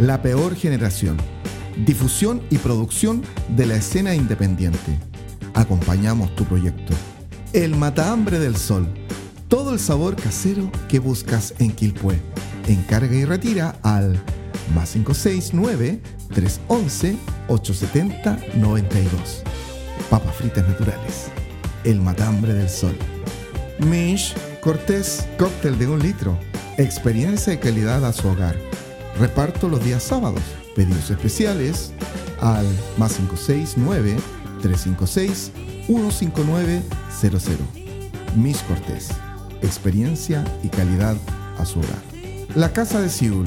La Peor Generación. Difusión y producción de la escena independiente. Acompañamos tu proyecto. El Matahambre del Sol. Todo el sabor casero que buscas en Quilpué. Encarga y retira al más 569 311 870 92. Papas fritas naturales. El Matambre del Sol. Mish Cortés, cóctel de un litro. Experiencia y calidad a su hogar. Reparto los días sábados. Pedidos especiales al más 569 356 15900. Mish Cortés. Experiencia y calidad a su hogar. La Casa de Siul,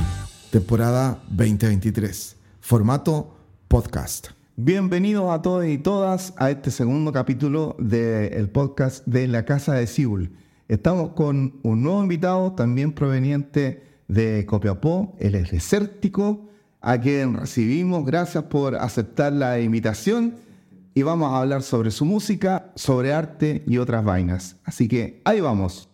temporada 2023. Formato podcast. Bienvenidos a todos y todas a este segundo capítulo del podcast de La Casa de Siul. Estamos con un nuevo invitado, también proveniente de Copiapó, él es desértico, a quien recibimos, gracias por aceptar la invitación y vamos a hablar sobre su música, sobre arte y otras vainas. Así que ahí vamos.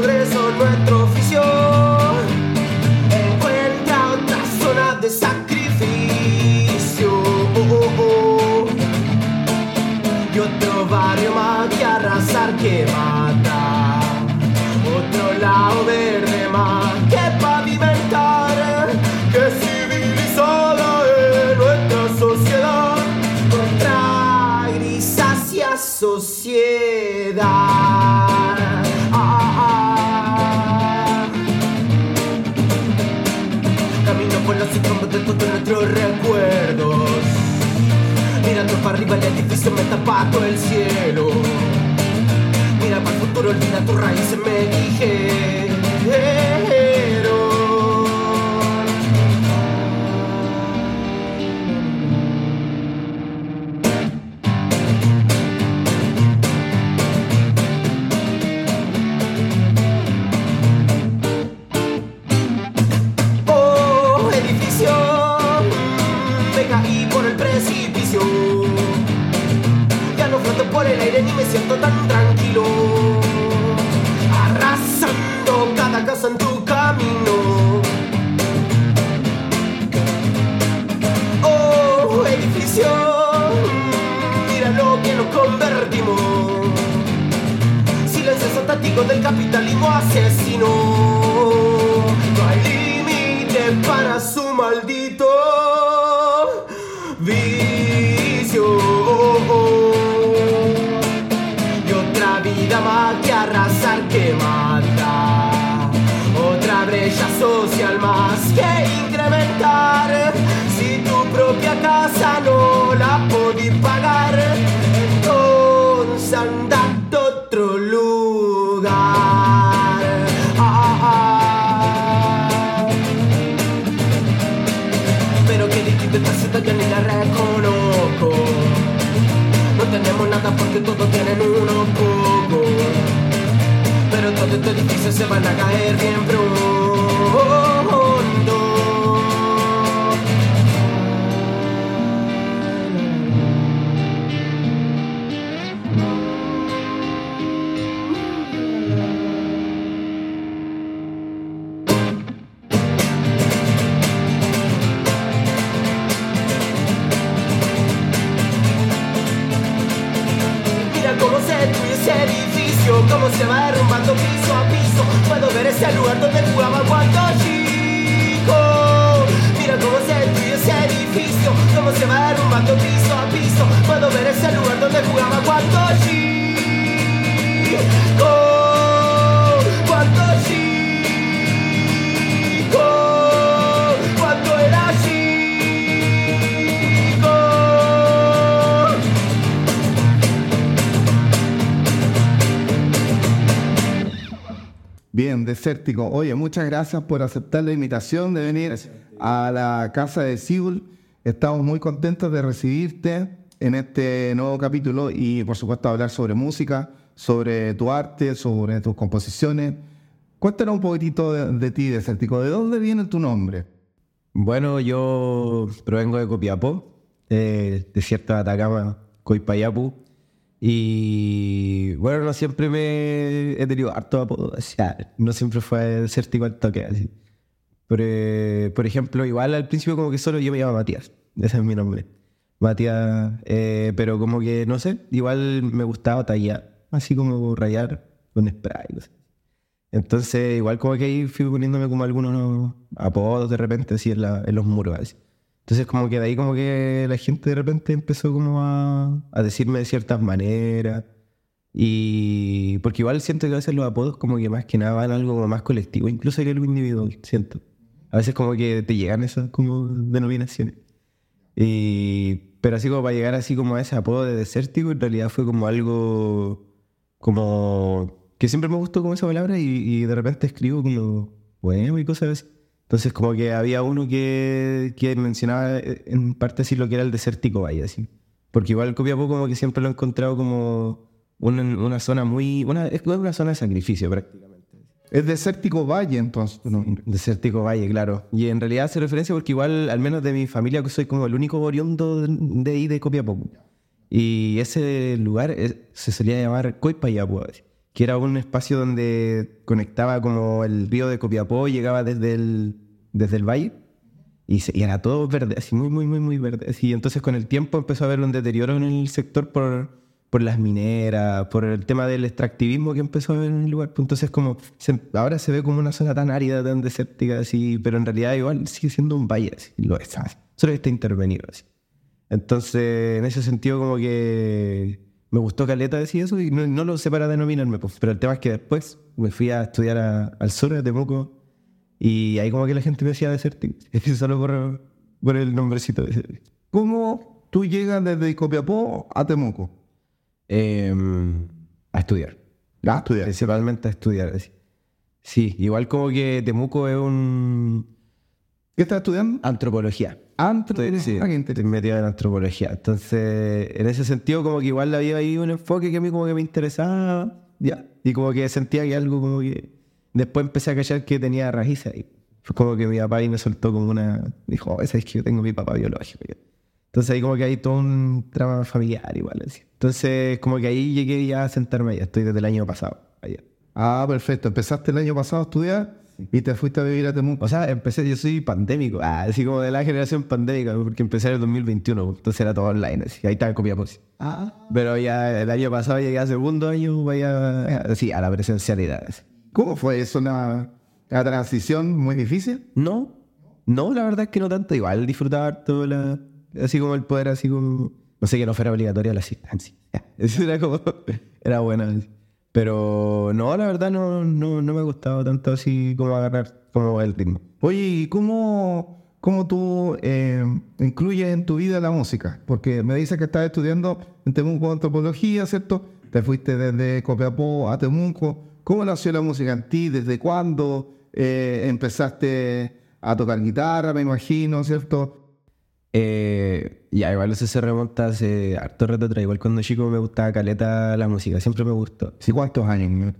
Progreso es nuestro nuestros recuerdos. Mirando para arriba el edificio me tapa todo el cielo. Mira para el futuro, olvida tus raíces, me Oh, casa no la podí pagar, entonces andate a otro lugar. Ah, ah. Pero que distinto esta ciudad yo ni la reconozco. No tenemos nada porque todos tienen uno poco. Pero todo estos edificios se van a caer bien pronto. Desértico. Oye, muchas gracias por aceptar la invitación de venir a la casa de Siul. Estamos muy contentos de recibirte en este nuevo capítulo y por supuesto hablar sobre música, sobre tu arte, sobre tus composiciones. Cuéntanos un poquitito de, de ti, desértico. ¿De dónde viene tu nombre? Bueno, yo provengo de Copiapó, eh, desierto de Atacama, Coipayapu. Y bueno, no siempre me he tenido harto apodo, o sea, no siempre fue desértico al toque. Así. Pero, eh, por ejemplo, igual al principio como que solo yo me llamo Matías, ese es mi nombre. Matías, eh, pero como que no sé, igual me gustaba tallar, así como rayar con spray. No sé. Entonces, igual como que ahí fui poniéndome como algunos apodos de repente así en, la- en los muros. Así. Entonces como que de ahí como que la gente de repente empezó como a, a decirme de ciertas maneras. Y porque igual siento que a veces los apodos como que más que nada van a algo como más colectivo, incluso que algo individual, siento. A veces como que te llegan esas como denominaciones. Y, pero así como para llegar así como a ese apodo de desértico, en realidad fue como algo como que siempre me gustó como esa palabra y, y de repente escribo como bueno y cosas así. Entonces como que había uno que, que mencionaba eh, en parte así lo que era el desértico valle, así. Porque igual Copiapó como que siempre lo he encontrado como una, una zona muy... Una, es una zona de sacrificio prácticamente. Es desértico valle, entonces. tu nombre. Desértico Valle, claro. Y en realidad hace referencia porque igual, al menos de mi familia, que soy como el único oriundo de- ahí de Copiapó. Y ese lugar es- se solía llamar Coipayapu, así, que era un espacio donde conectaba como el río de Copiapó, llegaba desde el, desde el valle y, se- y era todo verde, así muy, muy, muy, muy verde. Así, entonces con el tiempo empezó a haber un deterioro en el sector por, por las mineras, por el tema del extractivismo que empezó a haber en el lugar. Pues Entonces como se- ahora se ve como una zona tan árida, tan desértica, así, pero en realidad igual sigue siendo un valle, así, lo es, así, solo que está intervenido. Así. Entonces, en ese sentido, como que me gustó Caleta decir eso y no, no lo sé para denominarme, pues. pero el tema es que después me fui a estudiar a- al sur de Temuco y ahí como que la gente me decía desértico, solo por, por el nombrecito de. ¿Cómo tú llegas desde Copiapó a Temuco? Em, a estudiar. A estudiar. Principalmente a estudiar. así. Sí, igual como que Temuco es un... ¿Qué estás estudiando? Antropología. Antropología. Sí, qué estoy interesante. metido en antropología. Entonces, en ese sentido, como que igual había ahí un enfoque que a mí como que me interesaba. Ya. Y como que sentía que algo como que... Después empecé a callar que tenía raíces ahí. Fue como que mi papá ahí me soltó como una... Dijo, oh, esa es que yo tengo mi papá biológico. ya". Entonces ahí como que hay todo un trama familiar igual. Así. Entonces como que ahí llegué ya a sentarme allá. Estoy desde el año pasado allá. Ah, perfecto. Empezaste el año pasado a estudiar y te fuiste a vivir a Temuco. O sea, empecé, yo soy pandémico, ah, así como de la generación pandémica, porque empecé en el 2021, entonces era todo online, así, ahí estaba en Copiapó. sí. Ah. Pero ya el año pasado llegué a segundo año, vaya, así, a la presencialidad. así. ¿Cómo fue eso? ¿Una, una transición muy difícil? No, no, la verdad es que no tanto, igual disfrutaba harto la, así como el poder, así como, no sé, que no fuera obligatoria la asistencia. Eso era como, era bueno. así. Pero no, la verdad no, no, no me ha gustado tanto así como agarrar como el ritmo. Oye, ¿y cómo, cómo tú eh, incluyes en tu vida la música? Porque me dices que estás estudiando en Temuco antropología, ¿cierto? Te fuiste desde Copiapó a Temuco. ¿Cómo nació la música en ti? ¿Desde cuándo eh, empezaste a tocar guitarra, me imagino, ¿cierto? Eh, ya, igual eso se remonta hace harto rato atrás. Igual cuando chico me gustaba caleta la música, siempre me gustó. ¿Sí cuántos años?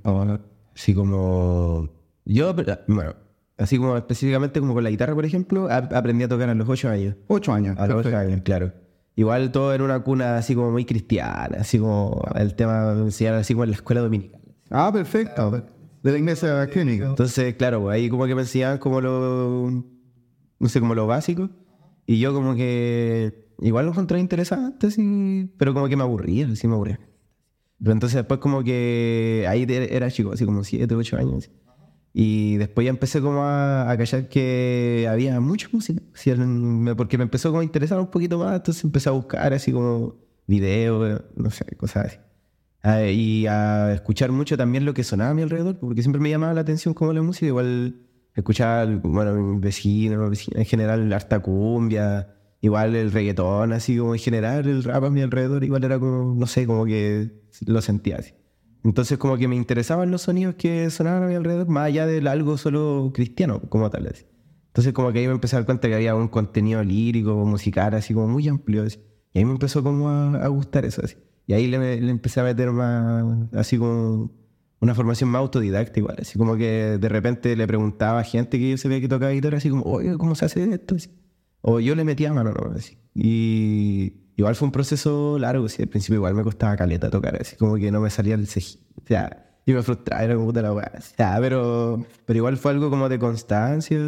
Así como. Yo, bueno, así como específicamente como con la guitarra, por ejemplo, ap- aprendí a tocar a los 8 años. Ocho años. A los 8 perfecto. años, claro. Igual todo en una cuna así como muy cristiana, así como el tema me enseñaron así como en la escuela dominical. Ah, perfecto. De la iglesia clínica. Entonces, claro, pues, ahí como que me enseñaban como lo, no sé, como lo básico. Y yo como que igual lo encontré interesante, así, pero como que me aburría, así me aburría. Pero entonces después como que ahí era chico, así como 7, 8 años. Y después ya empecé como a, a callar que había mucha música. así, porque me empezó como a interesar un poquito más, entonces empecé a buscar así como videos, no sé, cosas así. Ah, y a escuchar mucho también lo que sonaba a mi alrededor, porque siempre me llamaba la atención como la música, igual escuchaba, bueno, mis vecinos, mis vecinas, en general, harta cumbia, igual el reggaetón, así como en general, el rap a mi alrededor, igual era como, no sé, como que lo sentía así. Entonces como que me interesaban los sonidos que sonaban a mi alrededor, más allá de algo solo cristiano, como tal. así. Entonces como que ahí me empecé a dar cuenta que había un contenido lírico, musical, así como muy amplio. así. Y ahí me empezó como a, a gustar eso. Así. Y ahí le, le empecé a meter más, así como una formación más autodidacta igual. Así como que de repente le preguntaba a gente que yo sabía que tocaba guitarra, así como, oye, ¿cómo se hace esto? Así. O yo le metía mano, ¿no? Así. Y igual fue un proceso largo, así. Al principio igual me costaba caleta tocar, así como que no me salía el cejí. O sea, y me frustraba, era como puta la weá. O sea, pero, pero igual fue algo como de constancia.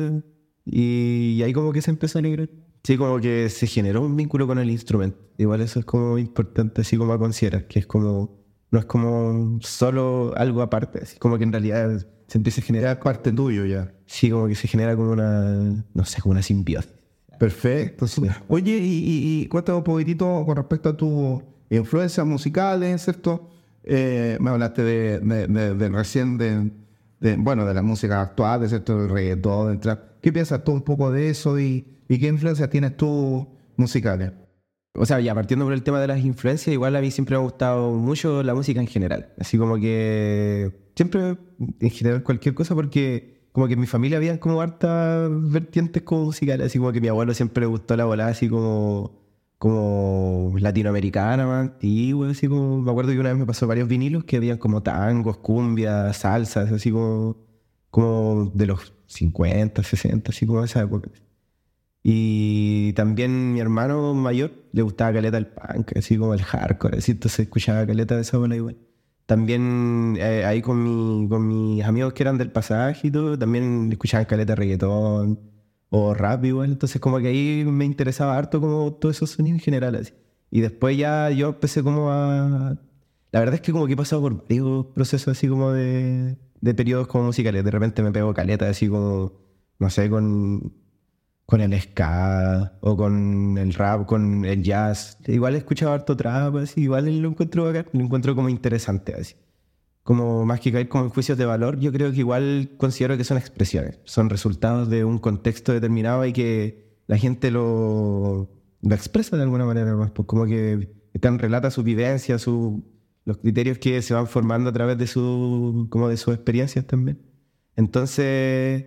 Y, y ahí como que se empezó a alegrar. Sí, como que se generó un vínculo con el instrumento. Igual eso es como importante, así como a considerar, que es como, no es como solo algo aparte, así como que en realidad se empieza a generar, Era parte tuyo ya. sí, como que se genera como una, no sé, como una simbiosis. Perfecto. sí. Oye, y, y, y cuéntame un poquitito con respecto a tus influencias musicales, ¿cierto? Eh, me hablaste de, de- de- de recién de, de, bueno, de la música actual, ¿cierto? Del reggaetón, del trap. ¿Qué piensas tú un poco de eso y, y qué influencias tienes tú musicales? O sea, ya partiendo por el tema de las influencias, igual a mí siempre me ha gustado mucho la música en general. Así como que siempre, en general, cualquier cosa, porque como que en mi familia había como hartas vertientes como musicales. Así como que mi abuelo siempre le gustó la volada así como, como latinoamericana, más antigua. Así como, me acuerdo que una vez me pasó varios vinilos que habían como tangos, cumbias, salsas, así como, como de los 50, 60, así como esa época. Y también mi hermano mayor le gustaba caleta el punk, así como el hardcore, así, entonces escuchaba caleta de esa bola igual. También eh, ahí con, mi, con mis amigos que eran del pasaje y todo, también escuchaban caleta reggaetón o rap igual, entonces como que ahí me interesaba harto como todos esos sonidos en general así. Y después ya yo empecé como a... La verdad es que como que he pasado por varios procesos así como de, de periodos como musicales, de repente me pego caleta así como, no sé, con con el ska o con el rap, con el jazz. Igual he escuchado harto trap, así, igual lo encuentro bacán, lo encuentro como interesante, así. Como más que caer como en juicios de valor, yo creo que igual considero que son expresiones, son resultados de un contexto determinado y que la gente lo, expresa de alguna manera más, pues como que están relata su vivencia, su, los criterios que se van formando a través de su, como de sus experiencias también. Entonces,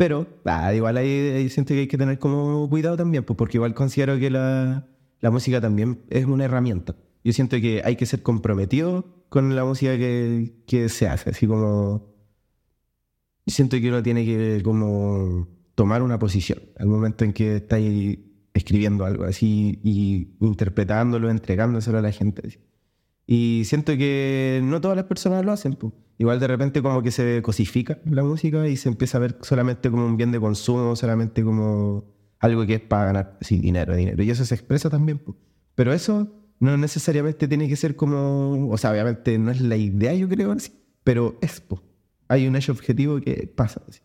pero ah, igual ahí, ahí siento que hay que tener como cuidado también, pues porque igual considero que la, la música también es una herramienta. Yo siento que hay que ser comprometido con la música que, que se hace, así como... Siento que uno tiene que como tomar una posición al momento en que está ahí escribiendo algo así y interpretándolo, entregándoselo a la gente. así. Y siento que no todas las personas lo hacen. pues. Igual de repente como que se cosifica la música y se empieza a ver solamente como un bien de consumo, solamente como algo que es para ganar así, dinero, dinero. Y eso se expresa también. Pero eso no necesariamente tiene que ser como, o sea, obviamente no es la idea, yo creo, así, pero es. pues. Hay un hecho objetivo que pasa. así.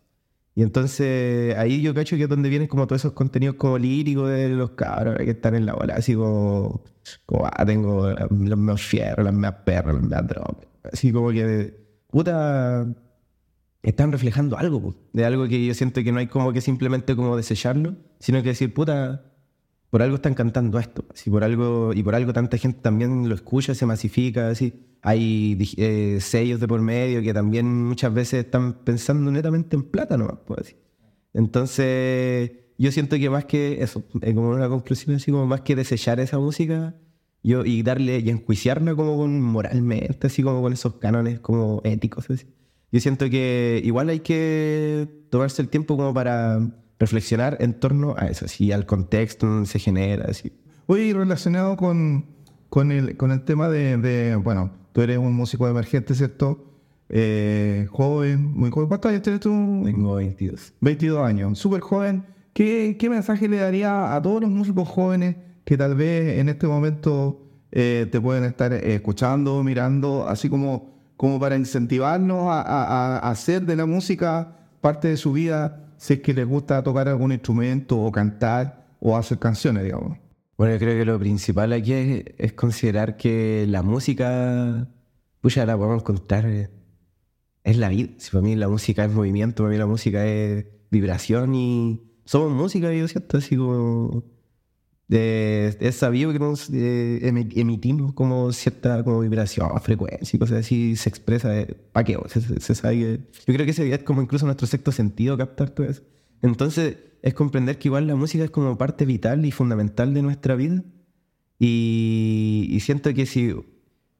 Y entonces ahí yo cacho que es donde vienen como todos esos contenidos como líricos de los cabros que están en la bola, así como, como ah, tengo los meos fierros, las meas perras, las meas drogas. Así como que, puta, están reflejando algo, po, de algo que yo siento que no hay como que simplemente como desecharlo, sino que decir, puta, por algo están cantando esto, así por algo, y por algo tanta gente también lo escucha, se masifica, así. Hay eh, sellos de por medio que también muchas veces están pensando netamente en plata nomás, pues así. Entonces, yo siento que más que eso, como una conclusión así, como más que desechar esa música yo, y darle y enjuiciarla como con moralmente, así como con esos cánones como éticos, así. Yo siento que igual hay que tomarse el tiempo como para reflexionar en torno a eso, así, al contexto donde se genera, así. Oye, relacionado con, con, el, con el tema de, de, bueno, tú eres un músico emergente, ¿cierto? Eh, joven, muy joven. ¿Cuántos años tienes tú? Tengo 22. 22 años, súper joven. ¿Qué, ¿Qué mensaje le daría a todos los músicos jóvenes que tal vez en este momento eh, te pueden estar escuchando, mirando, así como, como para incentivarnos a, a- a- hacer de la música parte de su vida, si es que les gusta tocar algún instrumento o cantar o hacer canciones, digamos? Bueno, yo creo que lo principal aquí es, es considerar que la música, pucha, la podemos encontrar, eh, es la vida. Si para mí la música es movimiento, para mí la música es vibración y somos música, yo siento así como... Eh, es sabido que nos eh, emi- emitimos como cierta como vibración, frecuencia y cosas así, se expresa, eh, ¿para qué? Se, se- sabe que- yo creo que ese es como incluso nuestro sexto sentido captar todo eso. Entonces, es comprender que igual la música es como parte vital y fundamental de nuestra vida. Y, y siento que si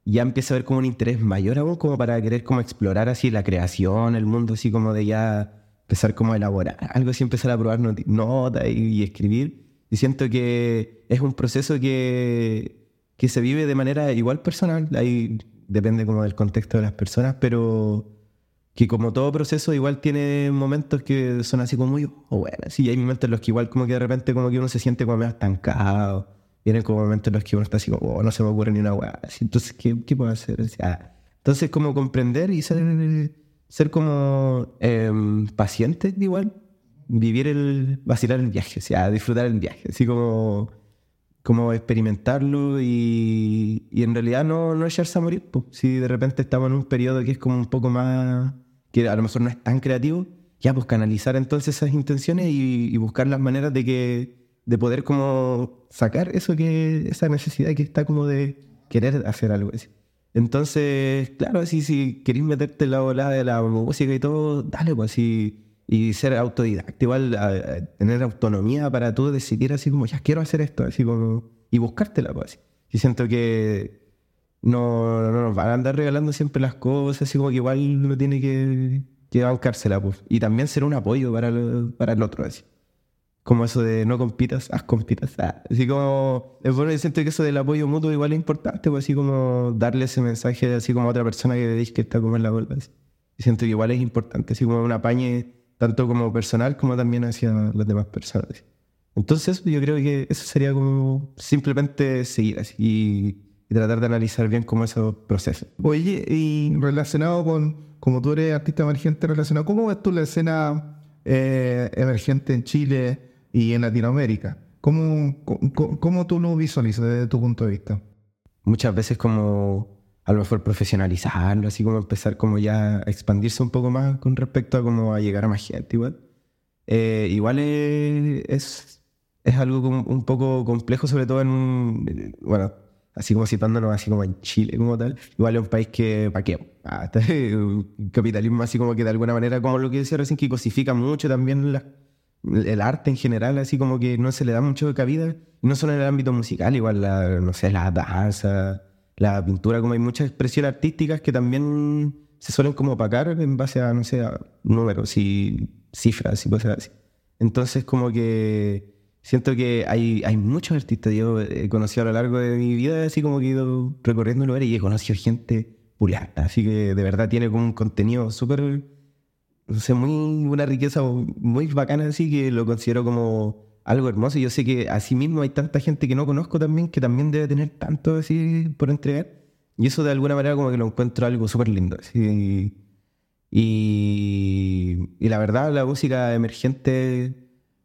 ya empieza a haber como un interés mayor aún, como para querer como explorar así la creación, el mundo, así como de ya empezar como a elaborar algo, así empezar a probar notas y escribir. Y siento que es un proceso que, que se vive de manera igual personal, ahí depende como del contexto de las personas, pero que como todo proceso igual tiene momentos que son así como muy, oh, bueno, sí, hay momentos en los que igual como que de repente como que uno se siente como medio estancado, vienen como momentos en los que uno está así como, oh, no se me ocurre ni una weá, entonces, ¿qué, qué puedo hacer? O sea, entonces como comprender y ser, ser como em, paciente igual, vivir el, vacilar el viaje, o sea, disfrutar el viaje, así como como experimentarlo y, y en realidad no, no echarse a morir. pues. Si de repente estamos en un periodo que es como un poco más, que a lo mejor no es tan creativo, ya pues canalizar entonces esas intenciones y, buscar las maneras de que de poder como sacar eso que, esa necesidad que está como de querer hacer algo así. Entonces, claro, así si queréis meterte en la volada de la música y todo, dale pues así. Y ser autodidacta, igual a- a tener autonomía para tú decidir así como, ya quiero hacer esto, así como, y buscártela pues así. Y siento que no, no nos van a andar regalando siempre las cosas, así como que igual uno tiene que, que bancársela pues. Y también ser un apoyo para, lo- para el otro así. Como eso de no compitas, haz compitas. Ah, Así como, es bueno, yo siento que eso del apoyo mutuo igual es importante, pues así como darle ese mensaje así como a otra persona que veis que está como en la bola. así. Y siento que igual es importante, así como un apañe tanto como personal como también hacia las demás personas. Entonces yo creo que eso sería como simplemente seguir así y, y tratar de analizar bien como esos procesos. Oye, y relacionado con, como tú eres artista emergente, relacionado, ¿cómo ves tú la escena eh, emergente en Chile y en Latinoamérica? ¿Cómo, cómo, cómo tú lo visualizas desde tu punto de vista? muchas veces como a lo mejor profesionalizarlo, así como empezar como ya a expandirse un poco más con respecto a como a llegar a más gente igual. Eh, igual es, es, algo como un poco complejo, sobre todo en un, bueno, así como citándonos así como en Chile como tal, igual es un país que, ¿para qué? Ah, un capitalismo así como que de alguna manera, como lo que decía recién, que cosifica mucho también la- el arte en general, así como que no se le da mucho cabida, no solo en el ámbito musical, igual la, no sé, la danza, la pintura, como hay muchas expresiones artísticas que también se suelen como opacar en base a, no sé, a números y cifras y cosas así. Entonces como que siento que hay, hay muchos artistas, yo he conocido a lo largo de mi vida, así como que he ido recorriendo lugares y he conocido gente pulenta, así que de verdad tiene como un contenido súper no sé, muy, una riqueza muy bacana así que lo considero como algo hermoso. Y yo sé que así mismo hay tanta gente que no conozco también que también debe tener tanto así por entregar. Y eso de alguna manera como que lo encuentro algo súper lindo. así. Y, y la verdad la música emergente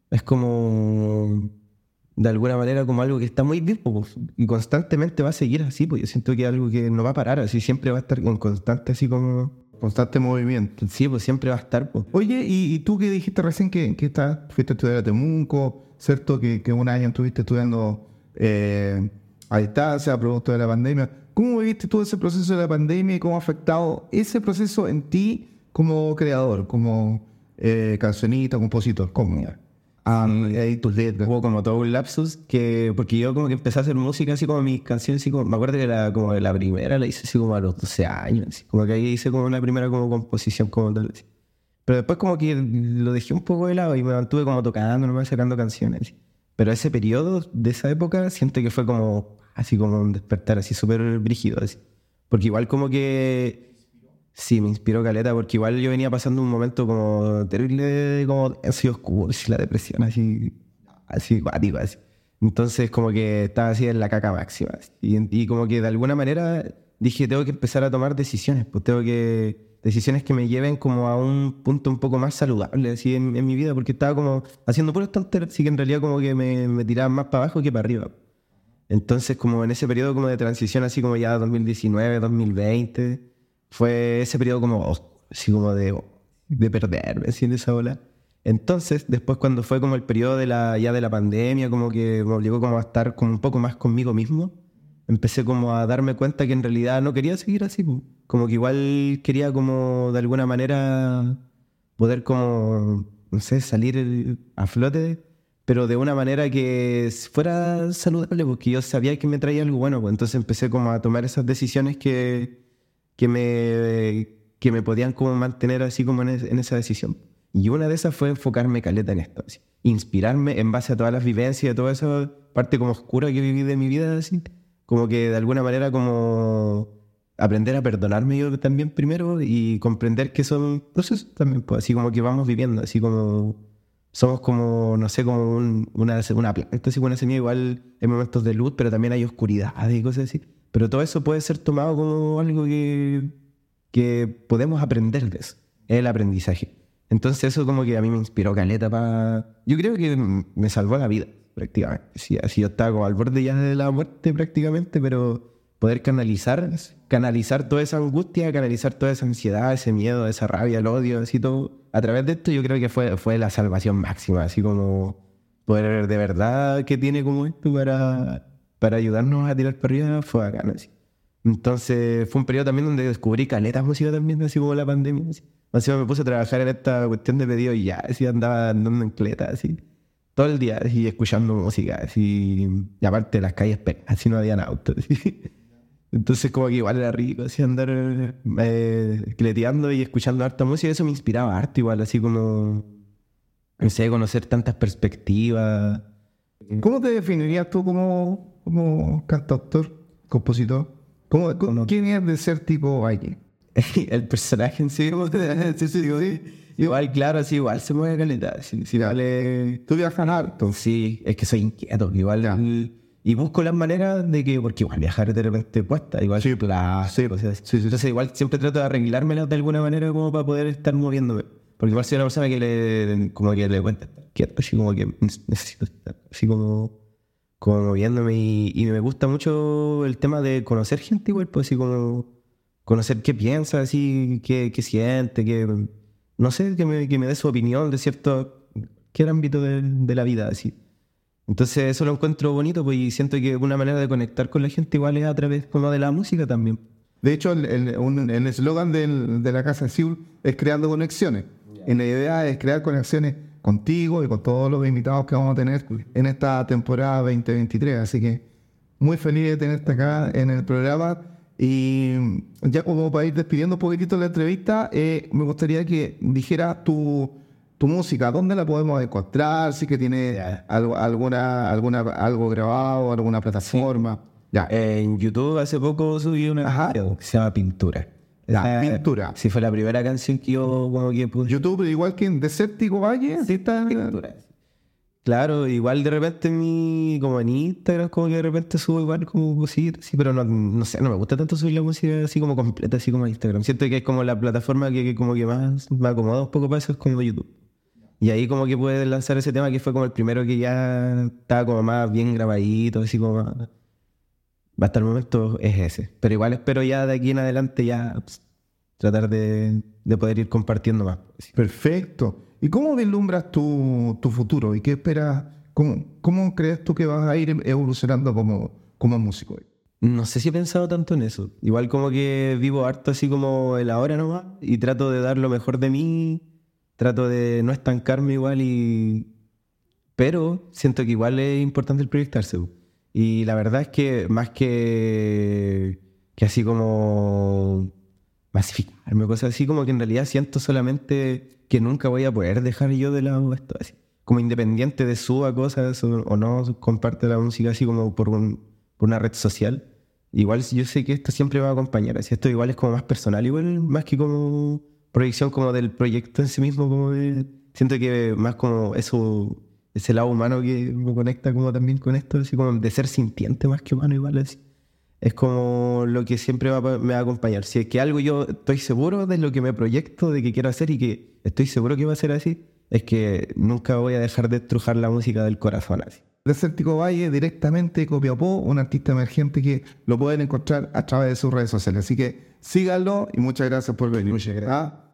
es como de alguna manera como algo que está muy bien pues, y constantemente va a seguir así. Pues yo siento que es algo que no va a parar, así siempre va a estar en constante así como... Constante movimiento. Sí, pues siempre va a estar. Pues. Oye, y, y tú que dijiste recién que, que estás, fuiste a estudiar a Temuco, ¿cierto? Que, que un año estuviste estudiando eh, a distancia, producto de la pandemia. ¿Cómo viviste tú ese proceso de la pandemia y cómo ha afectado ese proceso en ti como creador, como eh, cancionista, compositor? ¿Cómo? Ah, ahí tus letras. Hubo como todo un lapsus que, porque yo como que empecé a hacer música así como mis canciones, así como, me acuerdo que la, como la primera la hice así como a los 12 años, así, como que ahí hice como una primera como composición como tal. así. Pero después como que lo dejé un poco de lado y me mantuve como tocando, nomás sacando canciones. Pero ese periodo de esa época siento que fue como así como un despertar así súper brígido, así. Porque igual como que Sí, me inspiró Caleta porque igual yo venía pasando un momento como terrible, como así oscuro, así la depresión, así, así cuático, así. Entonces como que estaba así en la caca máxima. Y, y como que de alguna manera dije, tengo que empezar a tomar decisiones, pues tengo que, decisiones que me lleven como a un punto un poco más saludable así en, mi vida, porque estaba como haciendo puros tonterías, así que en realidad como que me, me tiraban más para abajo que para arriba. Entonces, como en ese periodo como de transición, así como ya 2019, 2020, fue ese periodo como así como de, de perderme, así en esa ola. Entonces, después cuando fue como el periodo de la, ya de la pandemia, como que me obligó como a estar como un poco más conmigo mismo, empecé como a darme cuenta que en realidad no quería seguir así. Como que igual quería como de alguna manera poder como, no sé, salir a flote, pero de una manera que fuera saludable, porque yo sabía que me traía algo bueno, pues entonces empecé como a tomar esas decisiones que, que, me, que me podían como mantener así como en, es- en esa decisión. Y una de esas fue enfocarme caleta en esto, así. inspirarme en base a todas las vivencias, toda esa parte como oscura que viví de mi vida, así, como que de alguna manera como aprender a perdonarme yo también primero y comprender que son procesos también, pues así como que vamos viviendo, así como somos como, no sé, como un- una, una planta, así como una semilla, igual hay momentos de luz, pero también hay oscuridad y cosas así. Pero todo eso puede ser tomado como algo que, que podemos aprender de eso, es el aprendizaje. Entonces eso como que a mí me inspiró caleta para... Yo creo que me salvó la vida, prácticamente. Sí, así yo estaba como al borde ya de la muerte prácticamente, pero poder canalizar, canalizar toda esa angustia, canalizar toda esa ansiedad, ese miedo, esa rabia, el odio, así todo. A través de esto yo creo que fue, fue la salvación máxima, así como poder de verdad que tiene como esto para, para ayudarnos a tirar para arriba, fue bacán, así. Entonces fue un periodo también donde descubrí caletas música también, así como la pandemia. Así. Encima me puse a trabajar en esta cuestión de pedido y ya, así andaba andando en cleta, así. Todo el día, así, escuchando música, así. Y aparte las calles así no habían autos, así. Entonces como que igual era rico, así andar eh, cleteando y escuchando harta música. Eso me inspiraba harto igual, así como... No sé, conocer tantas perspectivas. ¿Cómo te definirías tú como, como cantautor, compositor? ¿Cómo, cómo- ¿Quién es de ser tipo Valle? el personaje en sí, como- sí, sí, digo, sí. igual, claro, así, igual se mueve. Sí, sí, vale. Tú viajas harto. Sí, es que soy inquieto, igual. Ya. Y busco las maneras de que, porque igual viajar de repente cuesta, igual. Sí, claro, sí, o sea, sí, sí, Entonces, igual siempre trato de arreglármelas de alguna manera como para poder estar moviéndome. Porque igual soy una persona que le, como que le cuenta estar quieto, así como que necesito estar así como, como moviéndome. Y, y me gusta mucho el tema de conocer gente, igual, pues así como conocer qué piensa, así, qué, qué siente, qué, no sé, que me, que me dé su opinión de cierto, cualquier ámbito de, de la vida, así. Entonces eso lo encuentro bonito, pues, y siento que una manera de conectar con la gente igual es a través como de la música también. De hecho, el el- un- el eslogan del- de la Casa de Siul es creando conexiones. Y la idea es crear conexiones contigo y con todos los invitados que vamos a tener en esta temporada 2023. Así que muy feliz de tenerte acá en el programa. Y ya como para ir despidiendo un poquitito la entrevista, eh, me gustaría que dijeras tu, tu música, ¿dónde la podemos encontrar? Si que tiene algo, alguna, alguna, algo grabado, alguna plataforma. Ya. En YouTube hace poco subí una Ajá. que se llama Pintura. Esa- Pintura. Sí, fue la primera canción que yo como que puse. YouTube, igual que en Desértico Valle, sí está. Pintura. Claro, igual de repente en mi, como en Instagram, como que de repente subo igual como cositas, sí, pero no, no sé, no me gusta tanto subir la música así como completa, así como a Instagram. Siento que es como la plataforma que, que como que más me acomoda un poco para eso, es como YouTube. Y ahí como que puedes lanzar ese tema que fue como el primero que ya estaba como más bien grabadito, así como más... Hasta el momento es ese. Pero igual espero ya de aquí en adelante ya pues, tratar de, de poder ir compartiendo más. Perfecto. ¿Y cómo vislumbras tu, tu futuro? ¿Y qué esperas? ¿Cómo, ¿Cómo crees tú que vas a ir evolucionando como, como músico? No sé si he pensado tanto en eso. Igual como que vivo harto así como el ahora nomás y trato de dar lo mejor de mí, trato de no estancarme igual y... Pero siento que igual es importante el proyectarse. Y la verdad es que más que, que así como masificarme cosas así, como que en realidad siento solamente que nunca voy a poder dejar yo de lado esto así. Como independiente de suba cosas o, o no comparte la música así como por, un- por una red social. Igual yo sé que esto siempre va a acompañar, así esto igual es como más personal, igual más que como proyección como del proyecto en sí mismo, como de- siento que más como eso, ese lado humano que me conecta como también con esto, así como de ser sintiente más que humano igual así. Es como lo que siempre va me va a acompañar. Si es que algo yo estoy seguro de lo que me proyecto, de que quiero hacer y que estoy seguro que va a ser así, es que nunca voy a dejar de estrujar la música del corazón así. Desértico Valle, directamente Copiapó, un artista emergente que lo pueden encontrar a través de sus redes sociales. Así que síganlo y muchas gracias por venir. Muchas gracias. Ah,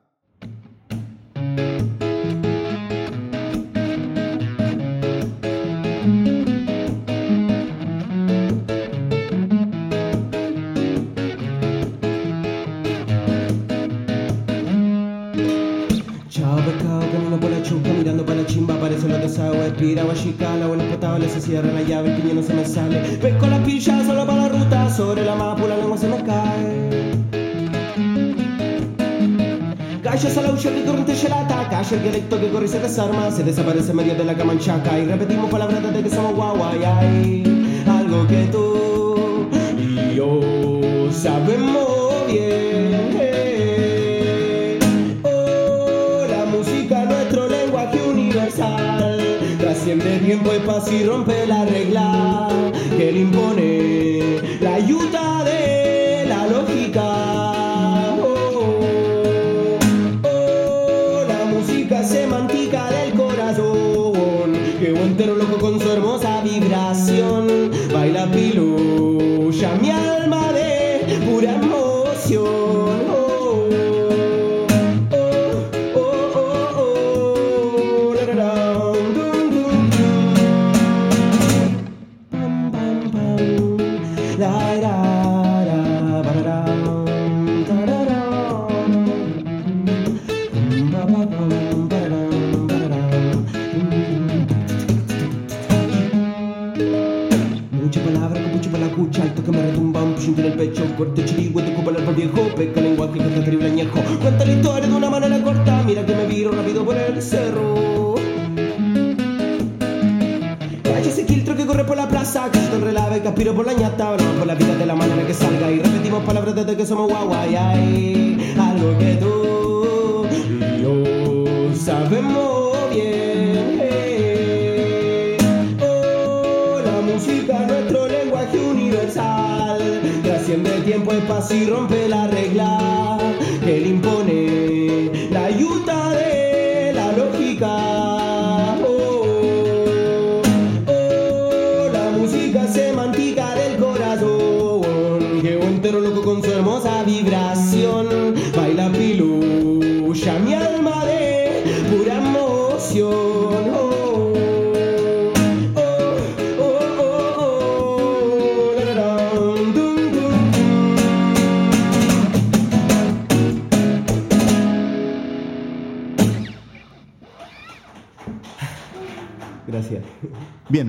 lo desagüe. Pira, guachicala, buenos potables, se cierra la llave, el piño no se me sale. Pesco la pilla solo para la ruta, sobre la mapa la lengua se me cae. Calles a la huya que corriente gelata, calla el dialecto que corre y se desarma, se desaparece en medio de la camanchaca y repetimos palabras desde que somos guagua y hay algo que tú y yo sabemos bien. Oh, la música nuestro lenguaje universal trasciende tiempo, espacio y rompe la regla que le impone la ayuda de alto que me retumba un puñito en el pecho, corte chirigüe, ocupa el árbol viejo, pesca lenguaje que está añejo. Cuenta la historia de una manera corta, mira que me viro rápido por el cerro. Calle ese quiltro que corre por la plaza, que el relave que aspiro por la ñata, hablamos por la vida de la manera que salga y repetimos palabras desde que somos guagua y hay algo que tú y yo sabemos y rompe la regla que le impone la ayuda de la lógica. Oh, oh, la música semántica del corazón que entero loco con su hermosa vibración baila piluya mi alma de pura emoción.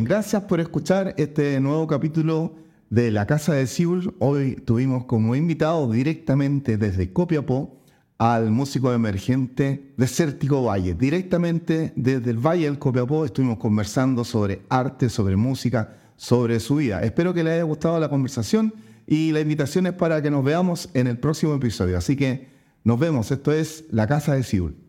Gracias por escuchar este nuevo capítulo de La Casa de Siul. Hoy tuvimos como invitado directamente desde Copiapó al músico emergente Desértico Valle. Directamente desde el Valle del Copiapó estuvimos conversando sobre arte, sobre música, sobre su vida. Espero que les haya gustado la conversación y la invitación es para que nos veamos en el próximo episodio. Así que nos vemos. Esto es La Casa de Siul.